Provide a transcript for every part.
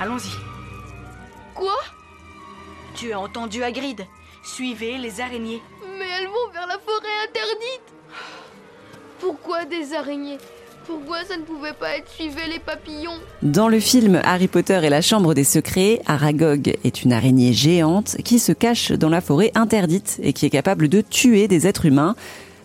Allons-y. Quoi? Tu as entendu Hagrid. Suivez les araignées. Mais elles vont vers la forêt interdite Pourquoi des araignées? Pourquoi ça ne pouvait pas être suivez les papillons? Dans le film Harry Potter et la Chambre des Secrets, Aragog est une araignée géante qui se cache dans la forêt interdite et qui est capable de tuer des êtres humains.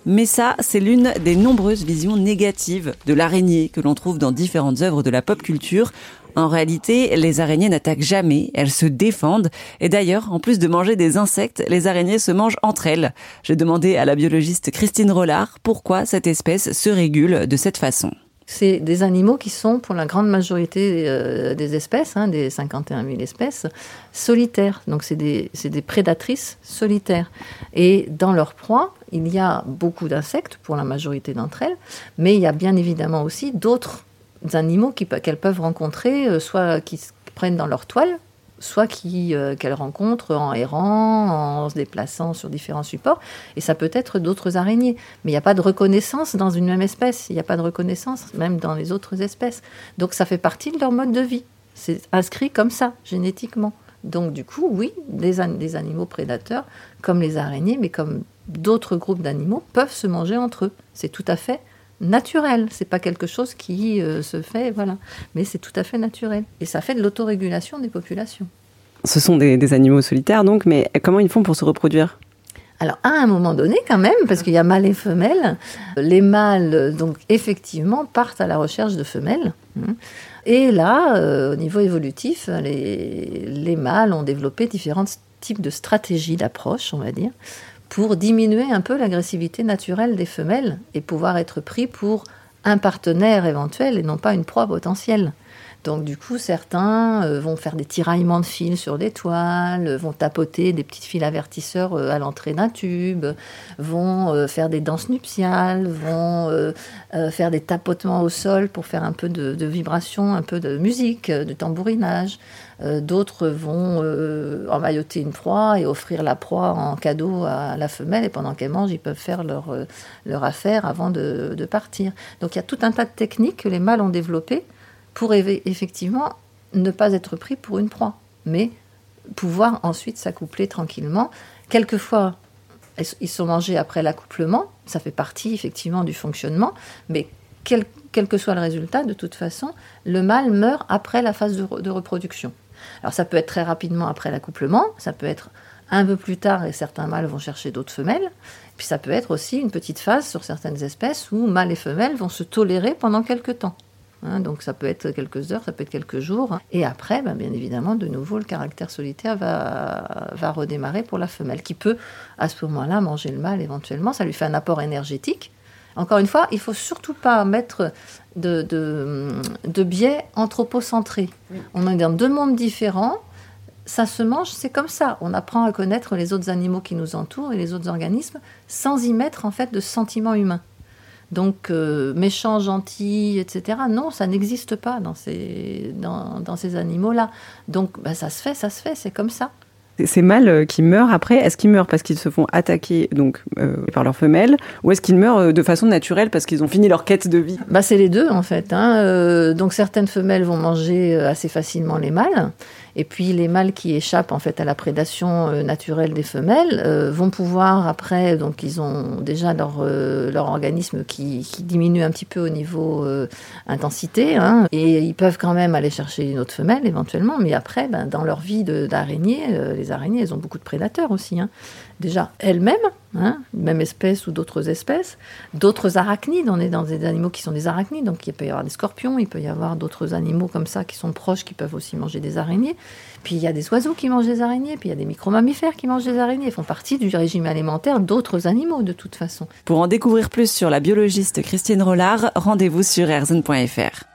Mais ça, c'est l'une des nombreuses visions négatives de l'araignée que l'on trouve dans différentes œuvres de la pop culture. En réalité, les araignées n'attaquent jamais, elles se défendent. Et d'ailleurs, en plus de manger des insectes, les araignées se mangent entre elles. J'ai demandé à la biologiste Christine Rollard pourquoi cette espèce se régule de cette façon. C'est des animaux qui sont, pour la grande majorité euh, des espèces, hein, des 51 000 espèces, solitaires. Donc c'est des, prédatrices solitaires. Et dans leur proie, il y a beaucoup d'insectes, pour la majorité d'entre elles, mais il y a bien évidemment aussi d'autres animaux qu'elles peuvent rencontrer, euh, soit qui prennent dans leur toile, soit euh, qu'elles rencontrent en errant, en se déplaçant sur différents supports. Et ça peut être d'autres araignées. Mais il n'y a pas de reconnaissance dans une même espèce. Il n'y a pas de reconnaissance même dans les autres espèces. Donc ça fait partie de leur mode de vie. C'est inscrit comme ça, génétiquement. Donc du coup, oui, des animaux prédateurs, comme les araignées, mais comme d'autres groupes d'animaux, peuvent se manger entre eux. C'est tout à fait naturel. C'est pas quelque chose qui euh, se fait, voilà. Mais c'est tout à fait naturel. Et ça fait de l'autorégulation des populations. Ce sont des, animaux solitaires, donc, mais comment ils font pour se reproduire? Alors, à un moment donné, quand même, parce qu'il y a mâles et femelles, les mâles, donc, effectivement, partent à la recherche de femelles. Hein. Et là, euh, au niveau évolutif, les, les mâles ont développé différents types de stratégies d'approche, on va dire, pour diminuer un peu l'agressivité naturelle des femelles et pouvoir être pris pour un partenaire éventuel et non pas une proie potentielle. Donc du coup, certains euh, vont faire des tiraillements de fils sur des toiles, vont tapoter des petites fils avertisseurs euh, à l'entrée d'un tube, vont euh, faire des danses nuptiales, vont faire des tapotements au sol pour faire un peu de, de vibration, un peu de musique, de tambourinage. D'autres vont emmailloter une proie et offrir la proie en cadeau à la femelle et pendant qu'elle mange, ils peuvent faire leur, affaire avant de partir. Donc il y a tout un tas de techniques que les mâles ont développées pour effectivement ne pas être pris pour une proie, mais pouvoir ensuite s'accoupler tranquillement. Quelquefois, ils sont mangés après l'accouplement, ça fait partie effectivement du fonctionnement, mais quel, que soit le résultat, de toute façon, le mâle meurt après la phase de, de reproduction. Alors ça peut être très rapidement après l'accouplement, ça peut être un peu plus tard et certains mâles vont chercher d'autres femelles, puis ça peut être aussi une petite phase sur certaines espèces où mâles et femelles vont se tolérer pendant quelques temps. Hein, donc ça peut être quelques heures, ça peut être quelques jours. Et après, ben, bien évidemment, de nouveau, le caractère solitaire va, va redémarrer pour la femelle, qui peut à ce moment-là manger le mâle éventuellement. Ça lui fait un apport énergétique. Encore une fois, il faut surtout pas mettre de, de, biais anthropocentrés. On est dans deux mondes différents. Ça se mange, c'est comme ça. On apprend à connaître les autres animaux qui nous entourent et les autres organismes sans y mettre en fait de sentiments humains. Donc, euh, méchant, gentil, etc. Non, ça n'existe pas dans ces, dans, ces animaux-là. Donc, bah, ça se fait, ça se fait, c'est comme ça. Ces mâles euh, qui meurent après, est-ce qu'ils meurent parce qu'ils se font attaquer donc euh, par leurs femelles, ou est-ce qu'ils meurent de façon naturelle parce qu'ils ont fini leur quête de vie? Bah c'est les deux en fait. Hein. donc certaines femelles vont manger assez facilement les mâles, et puis les mâles qui échappent en fait à la prédation euh, naturelle des femelles euh, vont pouvoir après, donc ils ont déjà leur, euh, leur organisme qui, qui, diminue un petit peu au niveau intensité, hein, et ils peuvent quand même aller chercher une autre femelle éventuellement, mais après, ben, dans leur vie d'araignée, les araignées, elles ont beaucoup de prédateurs aussi. Hein. Déjà elles-mêmes, hein, même espèce ou d'autres espèces, d'autres arachnides, on est dans des animaux qui sont des arachnides, donc il peut y avoir des scorpions, il peut y avoir d'autres animaux comme ça qui sont proches, qui peuvent aussi manger des araignées. Puis il y a des oiseaux qui mangent des araignées, puis il y a des micro-mammifères qui mangent des araignées. Ils font partie du régime alimentaire d'autres animaux de toute façon. Pour en découvrir plus sur la biologiste Christine Rollard, rendez-vous sur erzen.fr.